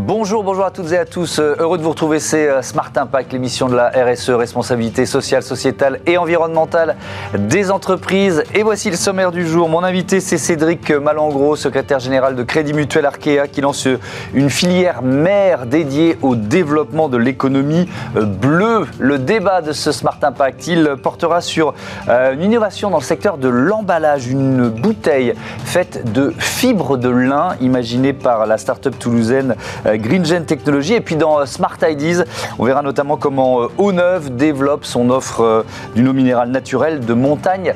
Bonjour, bonjour à toutes et à tous. Euh, heureux de vous retrouver. C'est euh, Smart Impact, l'émission de la RSE, responsabilité sociale, sociétale et environnementale des entreprises. Et voici le sommaire du jour. Mon invité, c'est Cédric Malangro, secrétaire général de Crédit Mutuel Arkea, qui lance une filière mère dédiée au développement de l'économie euh, bleue. Le débat de ce Smart Impact, il portera sur une innovation dans le secteur de l'emballage, une bouteille faite de fibres de lin imaginée par la start-up toulousaine GreenGen Technologies. Et puis dans euh, Smart Ideas, on verra notamment comment euh, Eau-Neuve développe son offre euh, d'une eau minérale naturelle de montagne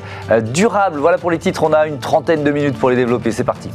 durable. Voilà pour les titres, on a une trentaine de minutes pour les développer. C'est parti.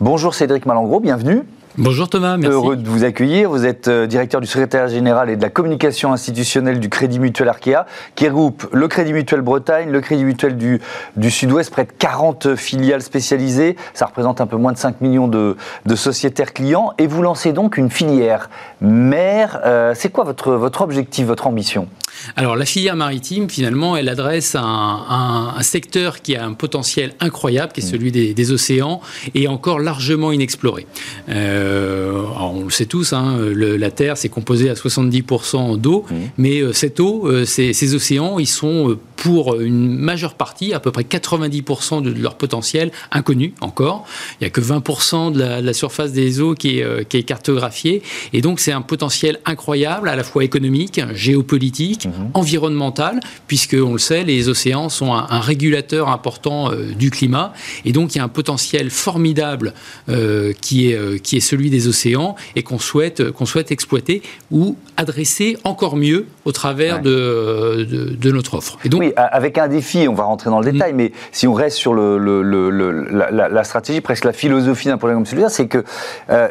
Bonjour Cédric Malangro, bienvenue. Bonjour Thomas. Heureux de vous accueillir. Vous êtes euh, directeur du secrétaire général et de la communication institutionnelle du Crédit Mutuel Arkea, qui regroupe le Crédit Mutuel Bretagne, le Crédit Mutuel du, Sud-Ouest, près de 40 filiales spécialisées. Ça représente un peu moins de 5 millions de, sociétaires clients. Et vous lancez donc une filière mère. Euh, c'est quoi votre objectif, votre ambition? Alors la filière maritime, finalement, elle adresse un, un, secteur qui a un potentiel incroyable, qui est celui des, océans, et encore largement inexploré. Euh, on le sait tous, hein, la Terre, c'est composé à 70% d'eau, mais euh, cette eau, euh, ces, ces, océans, ils sont pour une majeure partie, à peu près 90% de leur potentiel inconnu encore. Il n'y a que 20% de la, surface des eaux qui est, qui est cartographiée, et donc c'est un potentiel incroyable, à la fois économique, géopolitique, Mhm. environnementale, puisque on le sait, les océans sont un, régulateur important euh, du climat, et donc il y a un potentiel formidable euh, qui, est, euh, qui est celui des océans et qu'on souhaite, qu'on souhaite exploiter ou adresser encore mieux au travers de, de, notre offre. Et donc, oui, avec un défi, on va rentrer dans le détail, mm. mais si on reste sur le, le, la, stratégie, presque la philosophie d'un projet comme celui-là, c'est que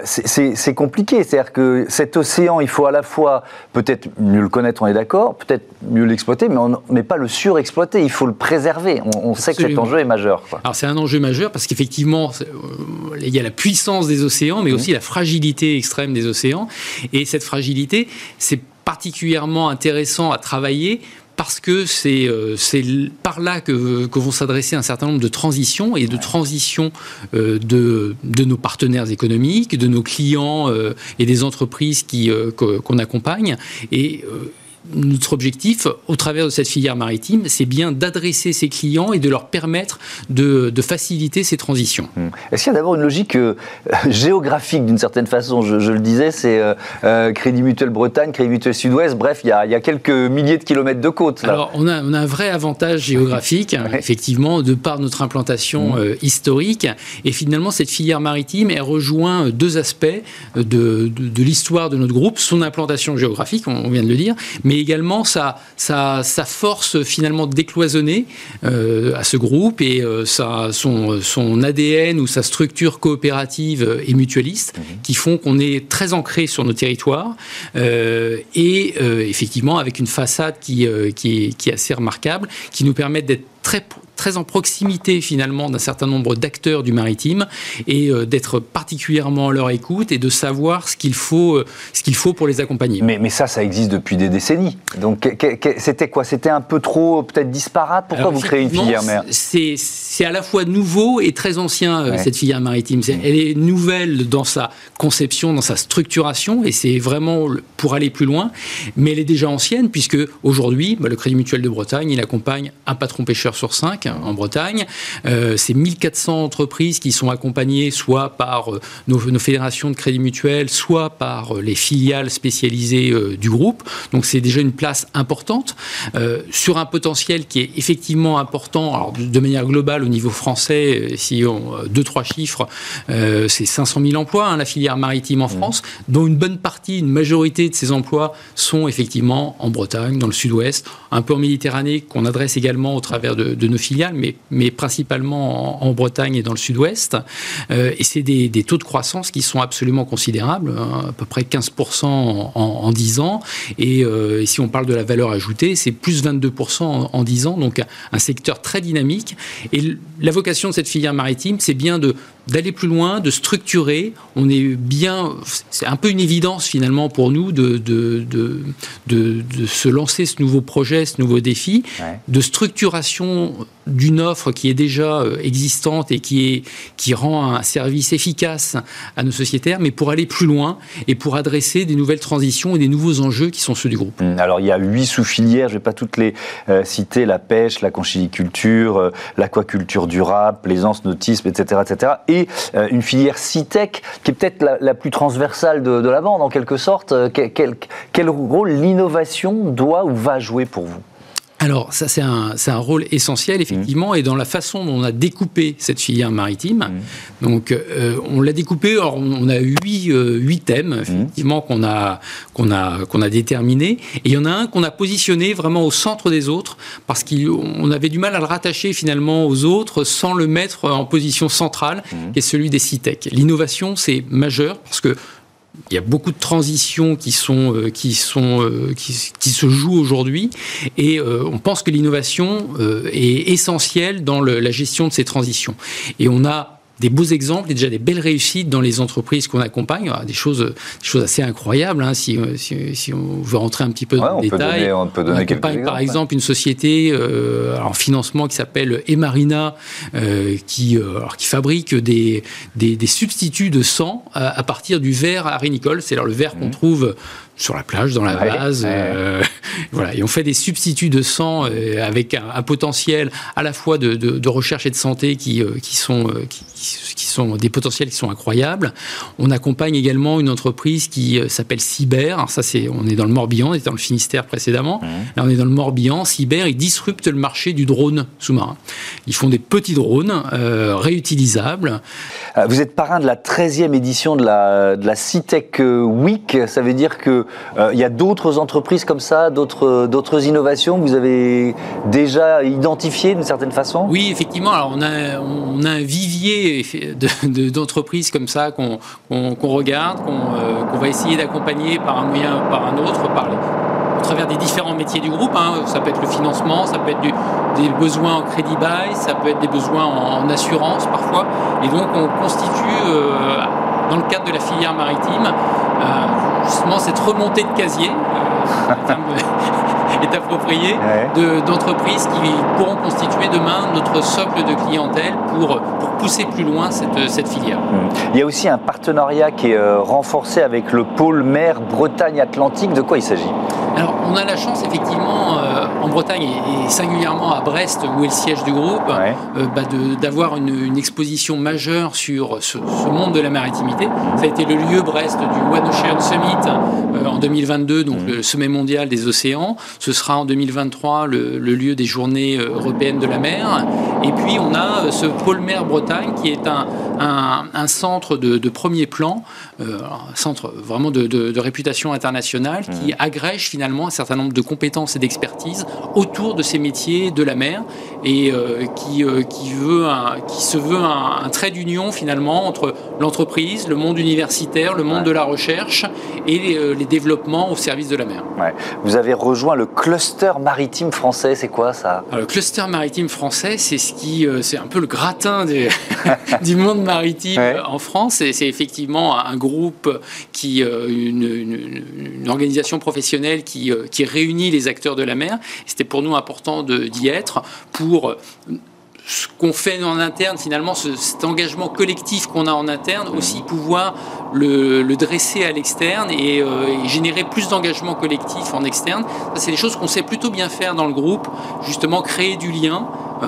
c'est compliqué. C'est-à-dire que cet océan, il faut à la fois peut-être mieux le connaître, on est d'accord, peut-être mieux l'exploiter, mais, on, mais pas le surexploiter. Il faut le préserver. On, sait que cet enjeu est majeur. Alors c'est un enjeu majeur parce qu'effectivement, euh, il y a la puissance des océans, mais mmh. aussi la fragilité extrême des océans. Et cette fragilité, c'est particulièrement intéressant à travailler parce que c'est euh, par là que, que vont s'adresser un certain nombre de transitions et de transitions euh, de, de, nos partenaires économiques, de nos clients et des entreprises qu'on accompagne. Et notre objectif, au travers de cette filière maritime, c'est bien d'adresser ces clients et de leur permettre de, faciliter ces transitions. Hmm. Est-ce qu'il y a d'abord une logique euh, géographique d'une certaine façon je, le disais, c'est euh, euh, Crédit Mutuel Bretagne, Crédit Mutuel Sud-Ouest, bref, il y, a, quelques milliers de kilomètres de côte. Alors, on a, un vrai avantage géographique, effectivement, de par notre implantation hmm. historique. Et finalement, cette filière maritime, elle rejoint deux aspects de, de l'histoire de notre groupe, son implantation géographique, on, vient de le dire, mais mais également sa, sa, force finalement décloisonnée euh, à ce groupe et euh, son, son, ADN ou sa structure coopérative et mutualiste mhm. qui font qu'on est très ancré sur nos territoires euh, et effectivement avec une façade qui, qui, est, qui est assez remarquable, qui nous permet d'être très très en proximité finalement d'un certain nombre d'acteurs du maritime et euh, d'être particulièrement à leur écoute et de savoir ce qu'il faut, euh, ce qu'il faut pour les accompagner. Mais, mais, ça, ça existe depuis des décennies. Donc c'était quoi? C'était un peu trop peut-être disparate? Pourquoi vous créez une filière mère? C'est à la fois nouveau et très ancien euh, cette filière maritime. Mm. Elle est nouvelle dans sa conception, dans sa structuration et c'est vraiment pour aller plus loin. Mais elle est déjà ancienne puisque aujourd'hui, bah, le Crédit Mutuel de Bretagne, il accompagne un patron pêcheur sur cinq en Bretagne. Euh, c'est 1400 entreprises qui sont accompagnées soit par euh, nos, fédérations de crédit mutuel, soit par euh, les filiales spécialisées du groupe. Donc c'est déjà une place importante sur un potentiel qui est effectivement important. Alors de, manière globale au niveau français, si on deux trois chiffres, c'est 500 000 emplois hein, la filière maritime en mmh. France, dont une bonne partie, une majorité de ces emplois sont effectivement en Bretagne, dans le Sud-Ouest, un peu en Méditerranée qu'on adresse également au travers de, de nos filiales mais, mais principalement en, Bretagne et dans le sud-ouest. Euh, et c'est des, taux de croissance qui sont absolument considérables, hein, à peu près 15% en, 10 ans. Euh, et, si on parle de la valeur ajoutée, c'est plus 22% en, en 10 ans, donc un secteur très dynamique. Et la vocation de cette filière maritime, c'est bien de d'aller plus loin, de structurer. On est bien, c'est un peu une évidence finalement pour nous de, de, de, de, se lancer ce nouveau projet, ce nouveau défi, de structuration d'une offre qui est déjà euh, existante et qui, est, qui rend un service efficace à nos sociétaires, mais pour aller plus loin et pour adresser des nouvelles transitions et des nouveaux enjeux qui sont ceux du groupe. Hum, alors il y a huit sous-filières, je ne vais pas toutes les euh, citer, la pêche, la conchiliculture, euh, l'aquaculture durable, plaisance, nautisme, etc. etc. et une filière CITEC qui est peut-être la, plus transversale de, la bande en quelque sorte. quel rôle l'innovation doit ou va jouer pour vous? Alors, ça, c'est un, un, rôle essentiel, effectivement, mmh. et dans la façon dont on a découpé cette filière maritime. Mmh. Donc, euh, on l'a découpé, alors, on a huit, euh, huit thèmes, mmh. effectivement, qu'on a, qu'on a, qu'on a déterminés. Et il y en a un qu'on a positionné vraiment au centre des autres, parce qu'on avait du mal à le rattacher, finalement, aux autres, sans le mettre en position centrale, qui est celui des CITEC. L'innovation, c'est majeur, parce que il y a beaucoup de transitions qui sont euh, qui sont euh, qui, se jouent aujourd'hui. Et euh, on pense que l'innovation est essentielle dans la gestion de ces transitions. Et on a des beaux exemples et déjà des belles réussites dans les entreprises qu'on accompagne. des choses, des choses assez incroyables. Hein, si, si, on veut rentrer un petit peu dans le détail, on peut donner accompagne par exemple une société euh, en financement qui s'appelle Emarina, euh, qui, euh, alors, qui fabrique des, des, des, substituts de sang à, partir du verre arénicole, c'est-à-dire le verre qu'on mmh. trouve sur la plage, dans la vase. Euh, voilà. Et on fait des substituts de sang euh, avec un, potentiel à la fois de, de, recherche et de santé qui, euh, qui, sont, qui, qui, sont des potentiels qui sont incroyables. On accompagne également une entreprise qui s'appelle Cyber. Alors ça, c'est, on est dans le Morbihan, on était dans le Finistère précédemment. Là, on est dans le Morbihan. Cyber, ils disruptent le marché du drone sous-marin. Ils font des petits drones réutilisables. Vous êtes parrain de la 13e édition de la, de la CITEC Week. Ça veut dire que euh, il y a d'autres entreprises comme ça, d'autres, innovations que vous avez déjà identifiées d'une certaine façon? Oui, effectivement. Alors on a, on a un vivier d'entreprises comme ça qu'on, regarde, euh, qu'on, va essayer d'accompagner par un moyen par un autre, par au travers des différents métiers du groupe. Hein. Ça peut être le financement, ça peut être des besoins en crédit bail, ça peut être des besoins en, assurance parfois. Et donc on constitue, euh, dans le cadre de la filière maritime, justement cette remontée de casier, euh, est approprié, d'entreprises qui pourront constituer demain notre socle de clientèle pour, pour pousser plus loin cette, cette filière. Mmh. Il y a aussi un partenariat qui est euh, renforcé avec le pôle mer Bretagne-Atlantique. De quoi il s'agit? Alors, on a la chance effectivement euh, Bretagne et, singulièrement à Brest, où est le siège du groupe, bah, d'avoir une, exposition majeure sur ce, monde de la maritimité. Ça a été le lieu Brest du One Ocean Summit en 2022, donc mmh. le sommet mondial des océans. Ce sera en 2023 le, lieu des journées euh, européennes de la mer. Et puis on a euh, ce pôle mer Bretagne qui est un, un, centre de, premier plan, euh, un centre vraiment de, réputation internationale qui mmh. agrège finalement un certain nombre de compétences et d'expertise autour de ces métiers de la mer et qui, qui, veut qui se veut un, trait d'union finalement entre l'entreprise, le monde universitaire, le monde de la recherche et les, les, développements au service de la mer. Ouais. Vous avez rejoint le cluster maritime français, c'est quoi ça? Le cluster maritime français, c'est ce qui, euh, c'est un peu le gratin du, monde maritime en France. Et c'est effectivement un groupe qui, euh, une, organisation professionnelle qui, euh, qui réunit les acteurs de la mer. C'était pour nous important d'y être pour ce qu'on fait en interne, finalement, cet engagement collectif qu'on a en interne, aussi pouvoir le, dresser à l'externe euh, et, générer plus d'engagement collectif en externe. c'est des choses qu'on sait plutôt bien faire dans le groupe, justement créer du lien, euh,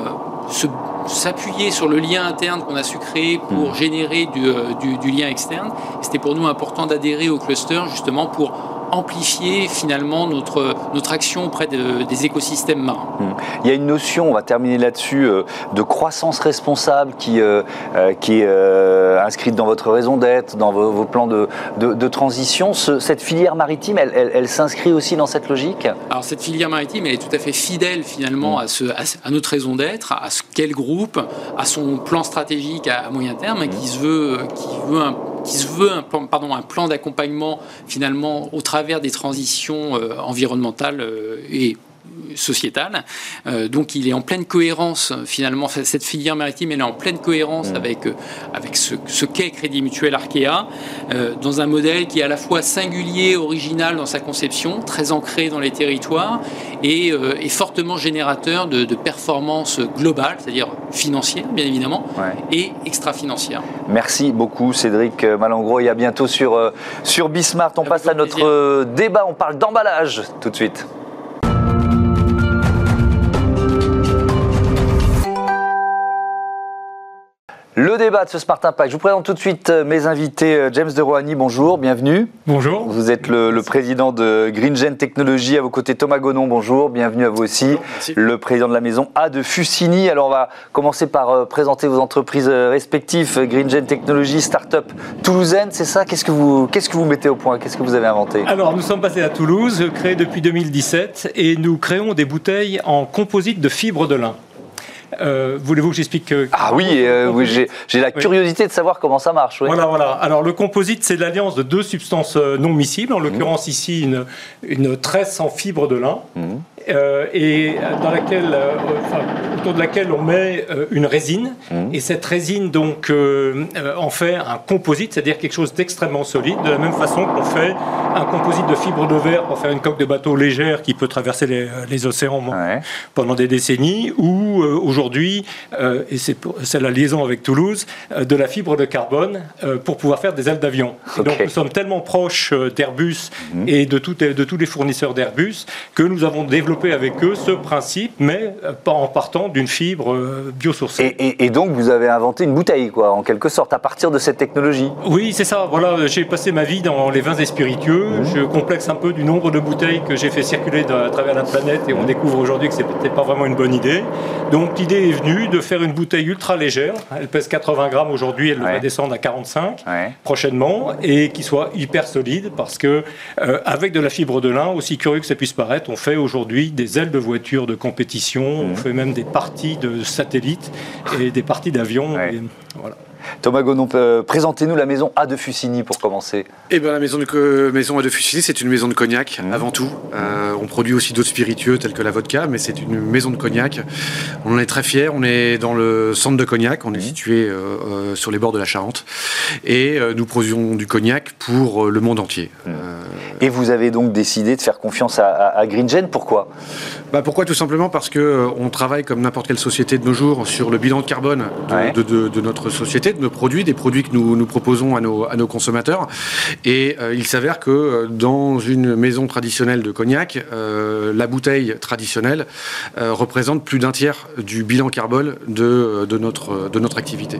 s'appuyer sur le lien interne qu'on a su créer pour mmh. générer du, euh, du lien externe. C'était pour nous important d'adhérer au cluster, justement, pour amplifier finalement notre, notre action auprès des écosystèmes marins. Hmm. Il y a une notion, on va terminer là-dessus, euh, de croissance responsable qui, euh, euh, qui est inscrite dans votre raison d'être, dans vos, plans de, de, transition. cette filière maritime, elle, elle, s'inscrit aussi dans cette logique? Alors cette filière maritime, elle est tout à fait fidèle finalement hmm. à, ce, à, notre raison d'être, à ce qu'est le groupe, à son plan stratégique à, moyen terme, hein, qui, se veut, qui veut un qui se veut un plan, un plan d'accompagnement finalement au travers des transitions euh, environnementales euh, et sociétale. donc il est en pleine cohérence, finalement, cette filière maritime, elle est en pleine cohérence mmh. avec, avec ce, ce qu'est Crédit Mutuel Arkea, dans un modèle qui est à la fois singulier, original dans sa conception, très ancré dans les territoires, et, et fortement générateur de, de performances globales, c'est-à-dire financières, bien évidemment, et extra-financières. Merci beaucoup, Cédric Malangro, et à bientôt sur, sur Bismart. On passe à notre débat, on parle d'emballage tout de suite. Le débat de ce Smart Impact. Je vous présente tout de suite euh, mes invités. Euh, James de Rohani, bonjour, bienvenue. Bonjour. Vous êtes le, président de GreenGen Technologies. À vos côtés, Thomas Gonon, bonjour, bienvenue à vous aussi. Le président de la maison A de Fusini. Alors, on va commencer par euh, présenter vos entreprises respectives. GreenGen Technologies, start-up toulousaine, c'est ça? Qu'est-ce que vous qu'est-ce que vous mettez au point? Qu'est-ce que vous avez inventé? Alors, nous sommes passés à Toulouse, créés depuis 2017, et nous créons des bouteilles en composite de fibres de lin. Euh, voulez-vous que j'explique Ah oui, euh, oui j'ai la curiosité de savoir comment ça marche. Voilà, voilà. Alors le composite, c'est l'alliance de deux substances euh, non miscibles, en l'occurrence ici une, une tresse en fibre de lin. Mmh. Euh, et dans laquelle, euh, autour de laquelle on met euh, une résine. Mmh. Et cette résine donc en fait un composite, c'est-à-dire quelque chose d'extrêmement solide, de la même façon qu'on fait un composite de fibre de verre pour faire une coque de bateau légère qui peut traverser les, océans pendant des décennies, ou aujourd'hui, et c'est la liaison avec Toulouse, de la fibre de carbone pour pouvoir faire des ailes d'avion. Donc nous sommes tellement proches d'Airbus mmh. et de, de tous les fournisseurs d'Airbus que nous avons développé avec eux ce principe, mais pas en partant d'une fibre euh, biosourcée. Et, donc vous avez inventé une bouteille, quoi, en quelque sorte, à partir de cette technologie Oui, c'est ça. Voilà, j'ai passé ma vie dans les vins et spiritueux. Mmh. Je complexe un peu du nombre de bouteilles que j'ai fait circuler à travers la planète et on découvre aujourd'hui que c'est peut-être pas vraiment une bonne idée. Donc l'idée est venue de faire une bouteille ultra légère. Elle pèse 80 grammes aujourd'hui, elle va descendre à 45 prochainement et qui soit hyper solide parce que euh, avec de la fibre de lin, aussi curieux que ça puisse paraître, on fait aujourd'hui des ailes de voitures de compétition, on mmh. fait même des parties de satellites et des parties d'avions. Voilà. Thomas Gonon, euh, présentez-nous la maison A de Fusini pour commencer. Eh bien, la maison, de, maison A de Fusini, c'est une maison de cognac mmh. avant tout. Euh, on produit aussi d'autres spiritueux tels que la vodka, mais c'est une maison de cognac. On en est très fiers. On est dans le centre de cognac. On est mmh. situé euh, sur les bords de la Charente. Et nous produisons du cognac pour le monde entier. Mmh. Et vous avez donc décidé de faire confiance à, à, GreenGen. Pourquoi? Bah Pourquoi? Tout simplement parce qu'on on travaille comme n'importe quelle société de nos jours sur le bilan de carbone de notre société de nos produits, des produits que nous, nous proposons à nos, à nos consommateurs. Et euh, il s'avère que euh, dans une maison traditionnelle de cognac, euh, la bouteille traditionnelle représente plus d'un tiers du bilan carbone de, de, notre, de notre activité.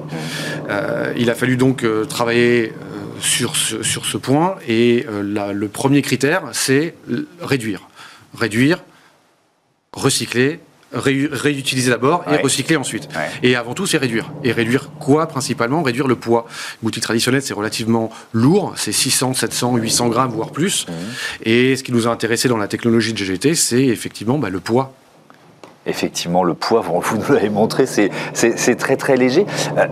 il a fallu donc travailler sur ce, sur ce point et le premier critère, c'est réduire. Réduire, recycler, réutiliser d'abord et recycler ensuite. Et avant tout, c'est réduire. Et réduire quoi principalement? Réduire le poids. Une boutique traditionnelle, c'est relativement lourd, c'est 600, 700, 800 grammes, voire plus. Mmh. Et ce qui nous a intéressé dans la technologie de GGT, c'est effectivement bah, le poids effectivement, le poids, vous nous l'avez montré, c'est très très léger. Euh,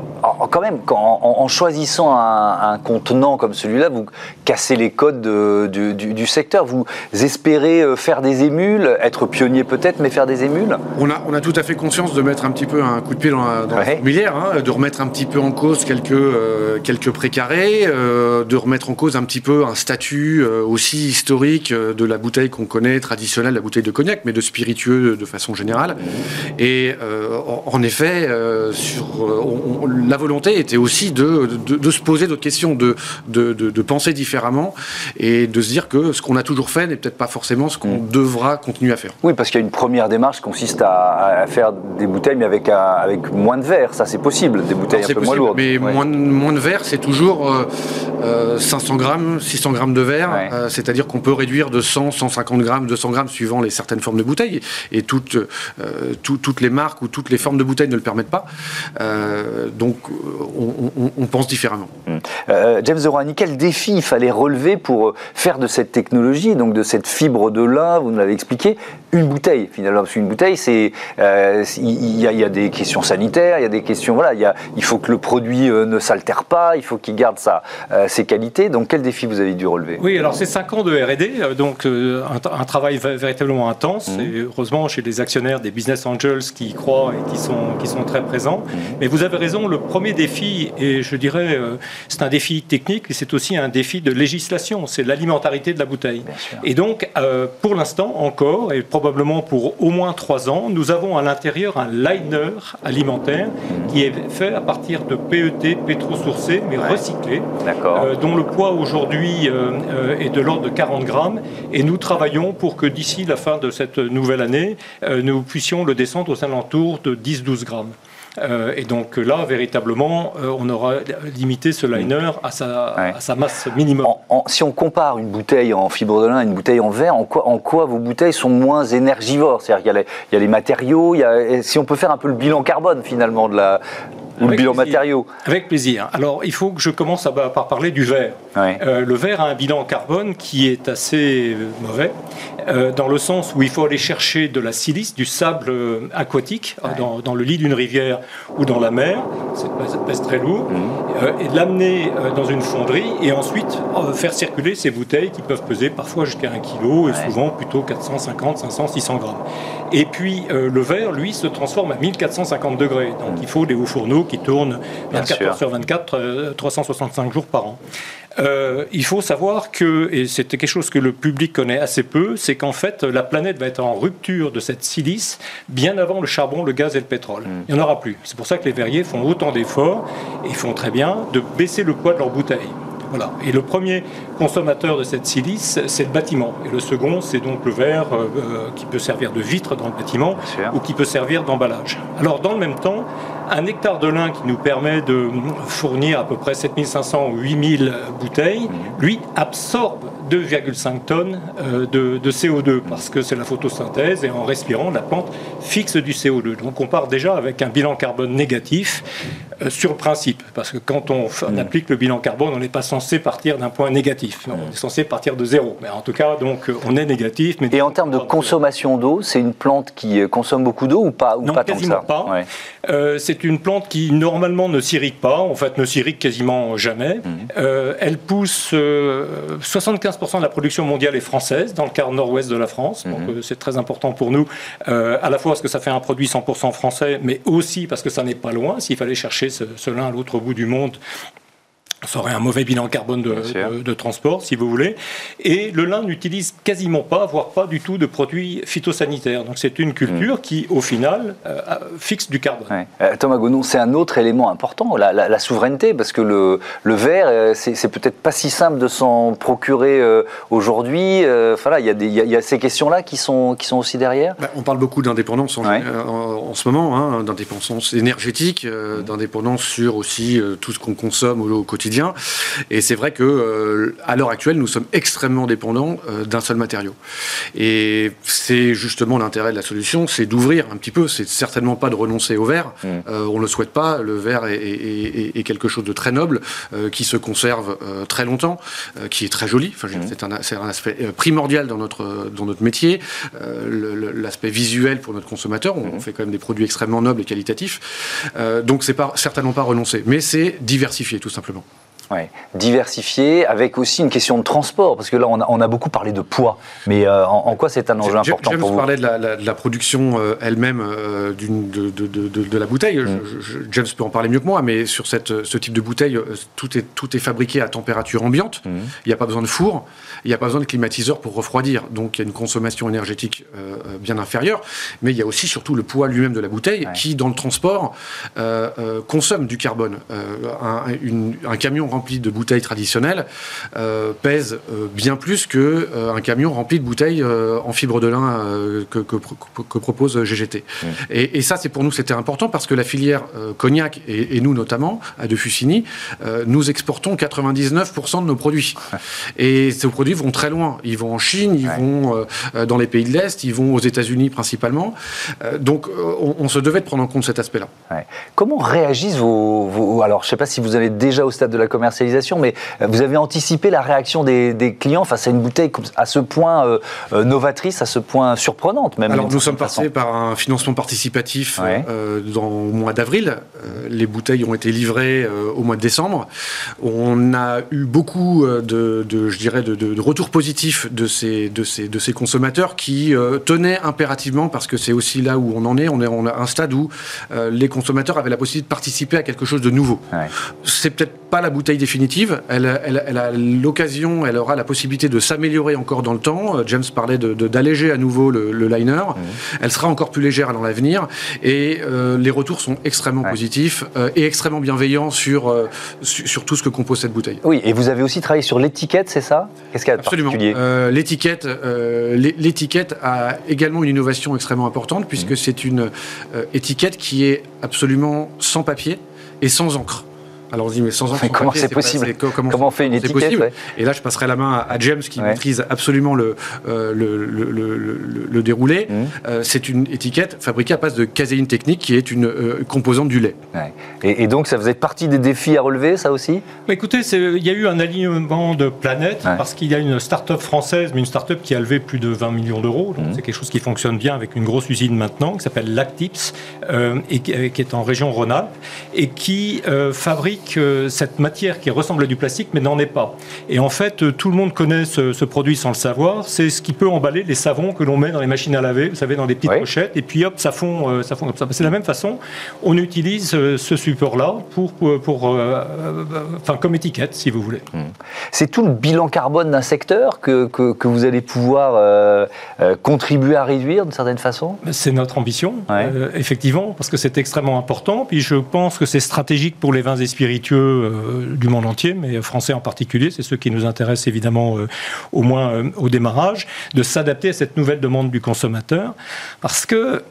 quand même, en, choisissant un, contenant comme celui-là, vous cassez les codes du, secteur. Vous espérez euh, faire des émules, être pionnier peut-être, mais faire des émules? On a, on a tout à fait conscience de mettre un petit peu un coup de pied dans la, dans hein, de remettre un petit peu en cause quelques, euh, quelques précarés, de remettre en cause un petit peu un statut aussi historique de la bouteille qu'on connaît, traditionnelle, la bouteille de cognac, mais de spiritueux de façon générale. Et euh, en effet, euh, sur, euh, la volonté était aussi de, de, se poser d'autres questions, de, de, penser différemment et de se dire que ce qu'on a toujours fait n'est peut-être pas forcément ce qu'on mm. devra continuer à faire. Oui, parce qu'il y a une première démarche qui consiste à, faire des bouteilles, mais avec, avec moins de verre. Ça, c'est possible, des bouteilles un peu moins lourdes. Mais moins, moins, de verre, c'est toujours 500 grammes, 600 grammes de verre. C'est-à-dire qu'on peut réduire de 100, 150 grammes, 200 grammes suivant les certaines formes de bouteilles. Et toutes euh, toutes les marques ou toutes les formes de bouteilles ne le permettent pas. Euh, donc on, pense différemment. Mmh. James Zorani, quel défi il fallait relever pour faire de cette technologie, donc de cette fibre de lin, vous nous l'avez expliqué, une bouteille finalement Parce qu'une bouteille, c'est il y, y, a des questions sanitaires, il y a des questions voilà, y a, il faut que le produit ne s'altère pas, il faut qu'il garde sa, ses qualités. Donc quel défi vous avez dû relever? Oui, alors c'est 5 ans de R&D, donc un, un, travail véritablement intense. Mmh. Et heureusement chez les actionnaires des business angels qui y croient et qui sont, qui sont très présents. Mmh. Mais vous avez raison, le premier défi, et je dirais, euh, c'est un défi technique, mais c'est aussi un défi de législation, c'est l'alimentarité de la bouteille. Et donc, euh, pour l'instant encore, et probablement pour au moins trois ans, nous avons à l'intérieur un liner alimentaire qui est fait à partir de PET pétro-sourcé, mais recyclé, euh, dont le poids aujourd'hui est de l'ordre de 40 grammes. Et nous travaillons pour que d'ici la fin de cette nouvelle année, nous puissions le descendre aux alentours de 10-12 grammes. Euh, et donc là, véritablement, euh, on aura limité ce liner à sa, sa masse minimum. si on compare une bouteille en fibre de lin et une bouteille en verre, en quoi, en quoi vos bouteilles sont moins énergivores? C'est-à-dire qu'il y, a les matériaux, il y a, si on peut faire un peu le bilan carbone finalement de la, ou le bilan matériaux Avec plaisir. Alors, il faut que je commence par parler du verre. Euh, le verre a un bilan carbone qui est assez euh, mauvais, euh, dans le sens où il faut aller chercher de la silice, du sable aquatique, dans, le lit d'une rivière ou dans la mer, c'est pèse très lourd, mmh. et l'amener dans une fonderie, et ensuite faire circuler ces bouteilles qui peuvent peser parfois jusqu'à 1 kg, et souvent plutôt 450, 500, 600 grammes. Et puis, le verre, lui, se transforme à 1450 degrés, donc mmh. il faut des hauts fourneaux qui tourne 24 heures sur 24, 365 euh, jours par an. Euh, il faut savoir que, et c'est quelque chose que le public connaît assez peu, c'est qu'en fait, la planète va être en rupture de cette silice bien avant le charbon, le gaz et le pétrole. Mm. Il n'y en aura plus. C'est pour ça que les verriers font autant d'efforts, et font très bien, de baisser le poids de leurs bouteilles. Voilà. Et le premier consommateur de cette silice, c'est le bâtiment. Et le second, c'est donc le verre euh, euh, qui peut servir de vitre dans le bâtiment ou qui peut servir d'emballage. Alors, dans le même temps, un hectare de lin qui nous permet de fournir à peu près 7500 ou 8000 bouteilles, lui absorbe 2,5 tonnes euh, de, de, CO2 parce que c'est la photosynthèse et en respirant, la plante fixe du CO2. Donc on part déjà avec un bilan carbone négatif euh, sur le principe, parce que quand on, mm. applique le bilan carbone, on n'est pas censé partir d'un point négatif, on est censé partir de zéro. Mais en tout cas, donc euh, on est négatif. Mais et en termes de consommation d'eau, c'est une plante qui euh, consomme beaucoup d'eau ou pas ou Non, pas quasiment pas. c'est une plante qui normalement ne s'irrigue pas, en fait ne s'irrigue quasiment jamais. Mm. elle pousse 75% de la production mondiale est française, dans le quart nord-ouest de la France, donc mm-hmm. c'est très important pour nous, à la fois parce que ça fait un produit 100% français, mais aussi parce que ça n'est pas loin. S'il fallait chercher ce, à l'autre bout du monde ça aurait un mauvais bilan carbone de, transport, si vous voulez. Et le lin n'utilise quasiment pas, voire pas du tout, de produits phytosanitaires. Donc c'est une culture mm. qui, au final, euh, fixe du carbone. Euh, Thomas Gonon, c'est un autre élément important, la, souveraineté, parce que le, le verre, euh, c'est peut-être pas si simple de s'en procurer aujourd'hui. Enfin il y, y, a ces questions-là qui sont, qui sont aussi derrière. Bah, on parle beaucoup d'indépendance en, en, ce moment, hein, d'indépendance énergétique, d'indépendance sur aussi tout ce qu'on consomme au quotidien et c'est vrai que euh, à l'heure actuelle, nous sommes extrêmement dépendants euh, d'un seul matériau. Et c'est justement l'intérêt de la solution, c'est d'ouvrir un petit peu. C'est certainement pas de renoncer au verre. Mm. Euh, on ne le souhaite pas. Le verre est, quelque chose de très noble qui se conserve très longtemps, qui est très joli. Enfin, mm. c'est un, aspect primordial dans notre dans notre métier. L'aspect visuel pour notre consommateur. On, mm. fait quand même des produits extrêmement nobles et qualitatifs. donc c'est pas certainement pas renoncer, mais c'est diversifier tout simplement. Ouais. Diversifié, avec aussi une question de transport, parce que là, on a, on a beaucoup parlé de poids, mais euh, en, quoi c'est un enjeu important pour vous parlait de la, de la production euh, elle-même euh, de, de, de, la bouteille. Mm. James peut en parler mieux que moi, mais sur cette, ce type de bouteille, tout est, tout est fabriqué à température ambiante. Mm. Il n'y a pas besoin de four, il n'y a pas besoin de climatiseur pour refroidir. Donc, il y a une consommation énergétique bien inférieure, mais il y a aussi surtout le poids lui-même de la bouteille qui, dans le transport, consomme du carbone. Un, un camion rempli rempli de bouteilles traditionnelles pèse bien plus qu'un camion rempli de bouteilles en fibre de lin que, propose GGT. Mmh. Et, ça, c'est pour nous, c'était important parce que la filière cognac, et, nous notamment, à De Fussigny, nous exportons 99% de nos produits. Et ces produits vont très loin. Ils vont en Chine, ils vont dans les pays de l'Est, ils vont aux États-Unis principalement. donc, on, se devait de prendre en compte cet aspect-là. Comment réagissent vos, Alors, je ne sais pas si vous avez déjà au stade de la commercialisation, mais euh, vous avez anticipé la réaction des, clients face à une bouteille à ce point euh, euh, novatrice, à ce point surprenante même. Alors, nous sommes passés par un financement participatif dans, au mois d'avril. les bouteilles ont été livrées au mois de décembre. On a eu beaucoup de, je dirais, de, retours positifs de ces, de ces, de ces consommateurs qui tenaient impérativement, parce que c'est aussi là où on en est, on est, on a un stade où les consommateurs avaient la possibilité de participer à quelque chose de nouveau. C'est peut-être pas la bouteille définitive. Elle, a l'occasion, elle aura la possibilité de s'améliorer encore dans le temps. Euh, James parlait d'alléger à nouveau le, liner. Elle sera encore plus légère dans l'avenir. Et euh, les retours sont extrêmement positifs et extrêmement bienveillants sur, sur, tout ce que compose cette bouteille. Oui, et vous avez aussi travaillé sur l'étiquette, c'est ça? Qu'est-ce qu'il y a de Absolument. l'étiquette, l'étiquette a également une innovation extrêmement importante puisque mmh. c'est une étiquette qui est absolument sans papier et sans encre. Alors on se dit, mais sans encre, comment c'est possible comment, on fait une étiquette Et là, je passerai la main à, James qui maîtrise absolument le, euh, le, le, le, déroulé. Mmh. Euh, c'est une étiquette fabriquée à base de caséine technique qui est une euh, composante du lait. Et, donc, ça faisait partie des défis à relever, ça aussi? Écoutez, il y a eu un alignement de planètes parce qu'il y a une start-up française, mais une start-up qui a levé plus de 20 millions d'euros. Donc, mmh. c'est quelque chose qui fonctionne bien avec une grosse usine maintenant qui s'appelle Lactips et qui, qui, est en région Rhône-Alpes et qui fabrique cette matière qui ressemble à du plastique mais n'en est pas. Et en fait, euh, tout le monde connaît ce, produit sans le savoir. C'est ce qui peut emballer les savons que l'on met dans les machines à laver, vous savez, dans des petites pochettes, et puis hop, ça fond, euh, ça fond comme ça. C'est la même façon. On utilise euh, ce support-là pour, pour, enfin, comme étiquette, si vous voulez. Hmm. C'est tout le bilan carbone d'un secteur que, que, vous allez pouvoir contribuer à réduire d'une certaine façon? C'est notre ambition, effectivement, parce que c'est extrêmement important. Puis je pense que c'est stratégique pour les vins et spiritueux euh, du monde entier, mais français en particulier, c'est ceux qui nous intéressent évidemment euh, au moins euh, au démarrage, de s'adapter à cette nouvelle demande du consommateur, parce que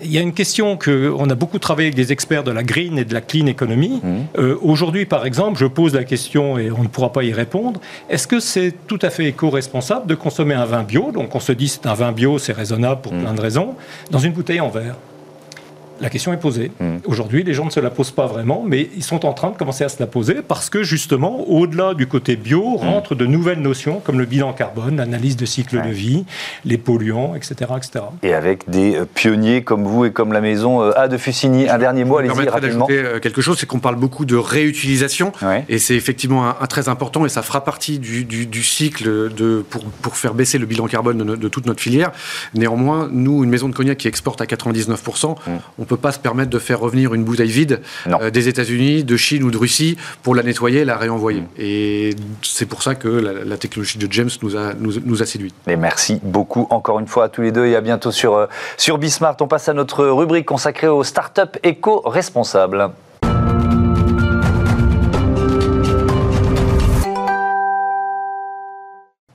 il y a une question que on a beaucoup travaillé avec des experts de la green et de la clean economy. Mmh. Aujourd'hui, par exemple, je pose la question et on ne pourra pas y répondre. Est-ce que c'est tout à fait éco-responsable de consommer un vin bio? Donc, on se dit c'est un vin bio, c'est raisonnable pour mmh. plein de raisons, dans une bouteille en verre. La question est posée. Hmm. Aujourd'hui, les gens ne se la posent pas vraiment, mais ils sont en train de commencer à se la poser parce que justement, au-delà du côté bio, hmm. rentrent de nouvelles notions comme le bilan carbone, l'analyse de cycle de vie, les polluants, etc., etc. Et avec des euh, pionniers comme vous et comme la maison euh, A de Fussigny. Un dernier mot, allez-y rapidement. Euh, quelque chose, c'est qu'on parle beaucoup de réutilisation et c'est effectivement un, très important et ça fera partie du, cycle de, pour, pour, faire baisser le bilan carbone de, toute notre filière. Néanmoins, nous, une maison de cognac qui exporte à 99%, on ne peut pas se permettre de faire revenir une bouteille vide euh, des États-Unis, de Chine ou de Russie pour la nettoyer et la réenvoyer. Mm. Et c'est pour ça que la, technologie de James nous a, nous, a séduit. Et merci beaucoup encore une fois à tous les deux et à bientôt sur, euh, sur Bismart. On passe à notre rubrique consacrée aux startups éco-responsables.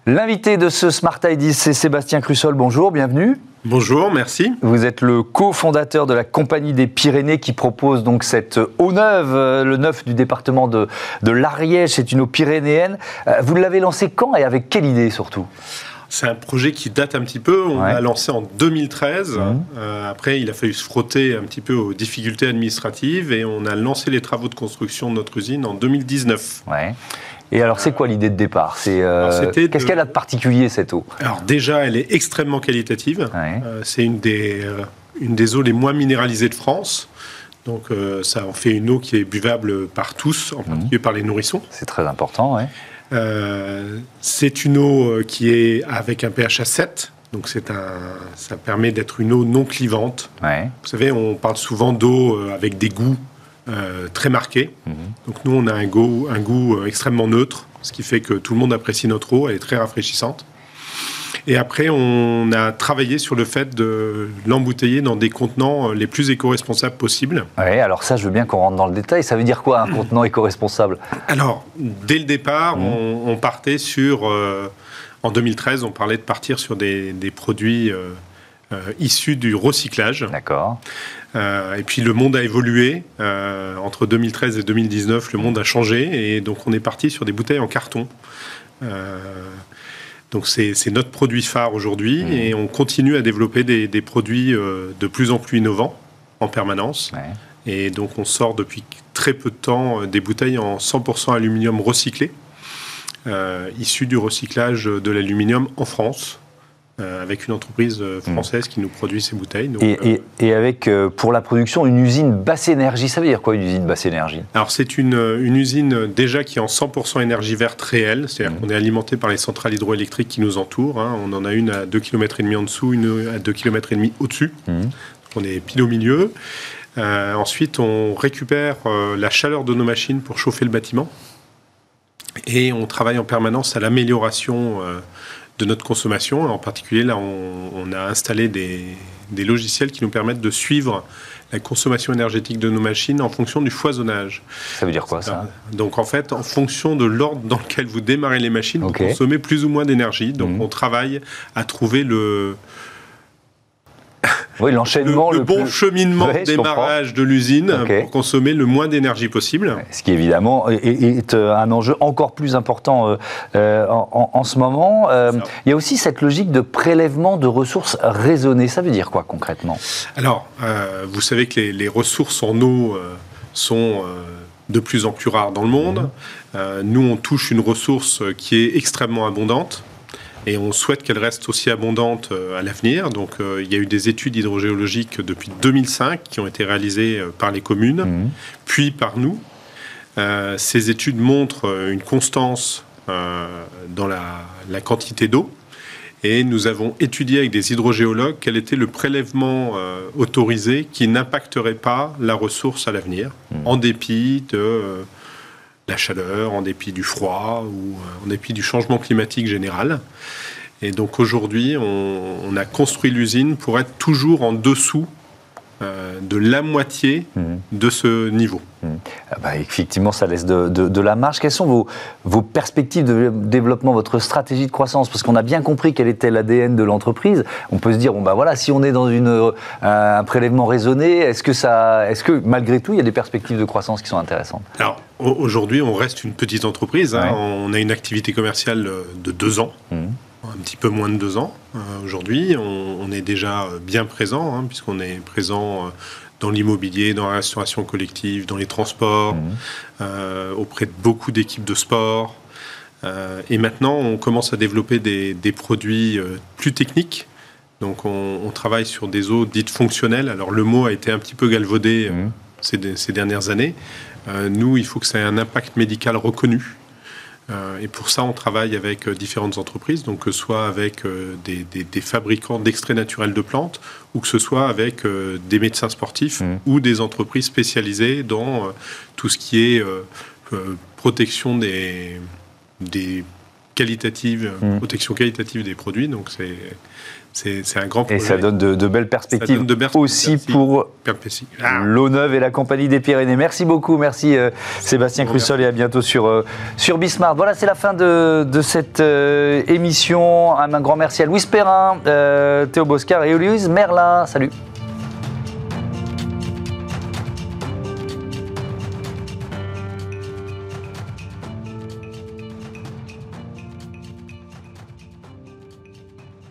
L'invité de ce Smart ID, c'est Sébastien Crussol. Bonjour, bienvenue. Bonjour, merci. Vous êtes le cofondateur de la Compagnie des Pyrénées qui propose donc cette eau neuve, euh, le neuf du département de, de l'Ariège. C'est une eau pyrénéenne. Euh, vous l'avez lancé quand et avec quelle idée surtout? C'est un projet qui date un petit peu. On l'a lancé en 2013. Mmh. Euh, après, il a fallu se frotter un petit peu aux difficultés administratives et on a lancé les travaux de construction de notre usine en 2019. Ouais. Et alors, c'est quoi l'idée de départ? C'est euh, qu'est-ce qu'elle a de particulier cette eau? Alors déjà, elle est extrêmement qualitative. Euh, c'est une des euh, une des eaux les moins minéralisées de France. Donc ça en fait une eau qui est buvable par tous, en mhm. particulier par les nourrissons. C'est très important, oui. c'est une eau qui est avec un pH à 7. Donc c'est un, ça permet d'être une eau non clivante. Vous savez, on parle souvent d'eau avec des goûts euh, très marqué. Mhm. Donc nous, on a un goût, un goût euh, extrêmement neutre, ce qui fait que tout le monde apprécie notre eau, elle est très rafraîchissante. Et après, on a travaillé sur le fait de l'embouteiller dans des contenants les plus éco-responsables possibles. Oui, alors ça, je veux bien qu'on rentre dans le détail. Ça veut dire quoi un contenant éco-responsable? Alors, dès le départ, mmh. on, partait sur. en 2013, on parlait de partir sur des, produits issus du recyclage. D'accord. Euh, et puis le monde a évolué. Euh, entre 2013 et 2019, le monde a changé. Et donc on est parti sur des bouteilles en carton. Euh, donc c'est notre produit phare aujourd'hui. Mmh. Et on continue à développer des, produits de plus en plus innovants en permanence. Et donc on sort depuis très peu de temps des bouteilles en 100% aluminium recyclé, issues du recyclage de l'aluminium en France. Euh, avec une entreprise euh, hmm. française qui nous produit ces bouteilles. Euh, et, avec, pour la production, une usine basse énergie. Ça veut dire quoi une usine basse énergie? Alors c'est une, une, usine déjà qui est en 100% énergie verte réelle, c'est-à-dire hmm. qu'on est alimenté par les centrales hydroélectriques qui nous entourent. Hein. On en a une à 2,5 km en dessous, une à 2,5 km au-dessus. Hmm. On est pile au milieu. ensuite, on récupère la chaleur de nos machines pour chauffer le bâtiment. Et on travaille en permanence à l'amélioration de notre consommation. En particulier, là, on, a installé des, logiciels qui nous permettent de suivre la consommation énergétique de nos machines en fonction du foisonnage. Ça veut dire quoi ça? Donc en fait, en fonction de l'ordre dans lequel vous démarrez les machines, vous consommez plus ou moins d'énergie. Donc mmh. on travaille à trouver le, oui, l'enchaînement, le, bon cheminement de démarrage de l'usine pour consommer le moins d'énergie possible. Ce qui évidemment est, euh, un enjeu encore plus important euh, euh, en, ce moment. il y a aussi cette logique de prélèvement de ressources raisonnées. Ça veut dire quoi concrètement? Alors, vous savez que les, ressources en eau sont de plus en plus rares dans le monde. Mmh. nous, on touche une ressource qui est extrêmement abondante et on souhaite qu'elle reste aussi abondante euh, à l'avenir. Donc euh, il y a eu des études hydrogéologiques depuis 2005 qui ont été réalisées euh, par les communes, mmh. puis par nous. ces études montrent une constance dans la, quantité d'eau. Et nous avons étudié avec des hydrogéologues quel était le prélèvement autorisé qui n'impacterait pas la ressource à l'avenir, mmh. en dépit de la chaleur, en dépit du froid ou euh, en dépit du changement climatique général. Et donc aujourd'hui, on, a construit l'usine pour être toujours en dessous euh, de la moitié mmh. de ce niveau. Mmh. Ah bah, effectivement, ça laisse de, la marge. Quelles sont vos, vos, perspectives de développement, votre stratégie de croissance? Parce qu'on a bien compris quel était l'ADN de l'entreprise. On peut se dire, bon bah voilà, si on est dans une, euh, un prélèvement raisonné, est-ce que, ça, est-ce que malgré tout, il y a des perspectives de croissance qui sont intéressantes? Alors aujourd'hui, on reste une petite entreprise. Hein. On a une activité commerciale de deux ans. Mmh un petit peu moins de deux ans. Euh, aujourd'hui, on, est déjà bien présent, hein, puisqu'on est présent euh, dans l'immobilier, dans la restauration collective, dans les transports, mmh. euh, auprès de beaucoup d'équipes de sport. et maintenant, on commence à développer des, produits plus techniques. Donc, on, travaille sur des eaux dites fonctionnelles. Alors, le mot a été un petit peu galvaudé mmh. ces, ces, dernières années. nous, il faut que ça ait un impact médical reconnu. Euh, et pour ça, on travaille avec euh, différentes entreprises, donc que ce soit avec euh, des, fabricants d'extraits naturels de plantes ou que ce soit avec des médecins sportifs mmh. ou des entreprises spécialisées dans tout ce qui est protection des, des qualitatives, mmh. protection qualitative des produits. Donc c'est c'est un grand projet. Et ça donne de, belles perspectives aussi pour ah. l'eau neuve et la compagnie des Pyrénées. Merci beaucoup, merci euh, Sébastien Crussol et à bientôt sur, euh, sur Bismarck. Voilà, c'est la fin de, cette euh, émission. Un, un, grand merci à Louis Perrin, Théo Boscar et Louise Merlin. Salut.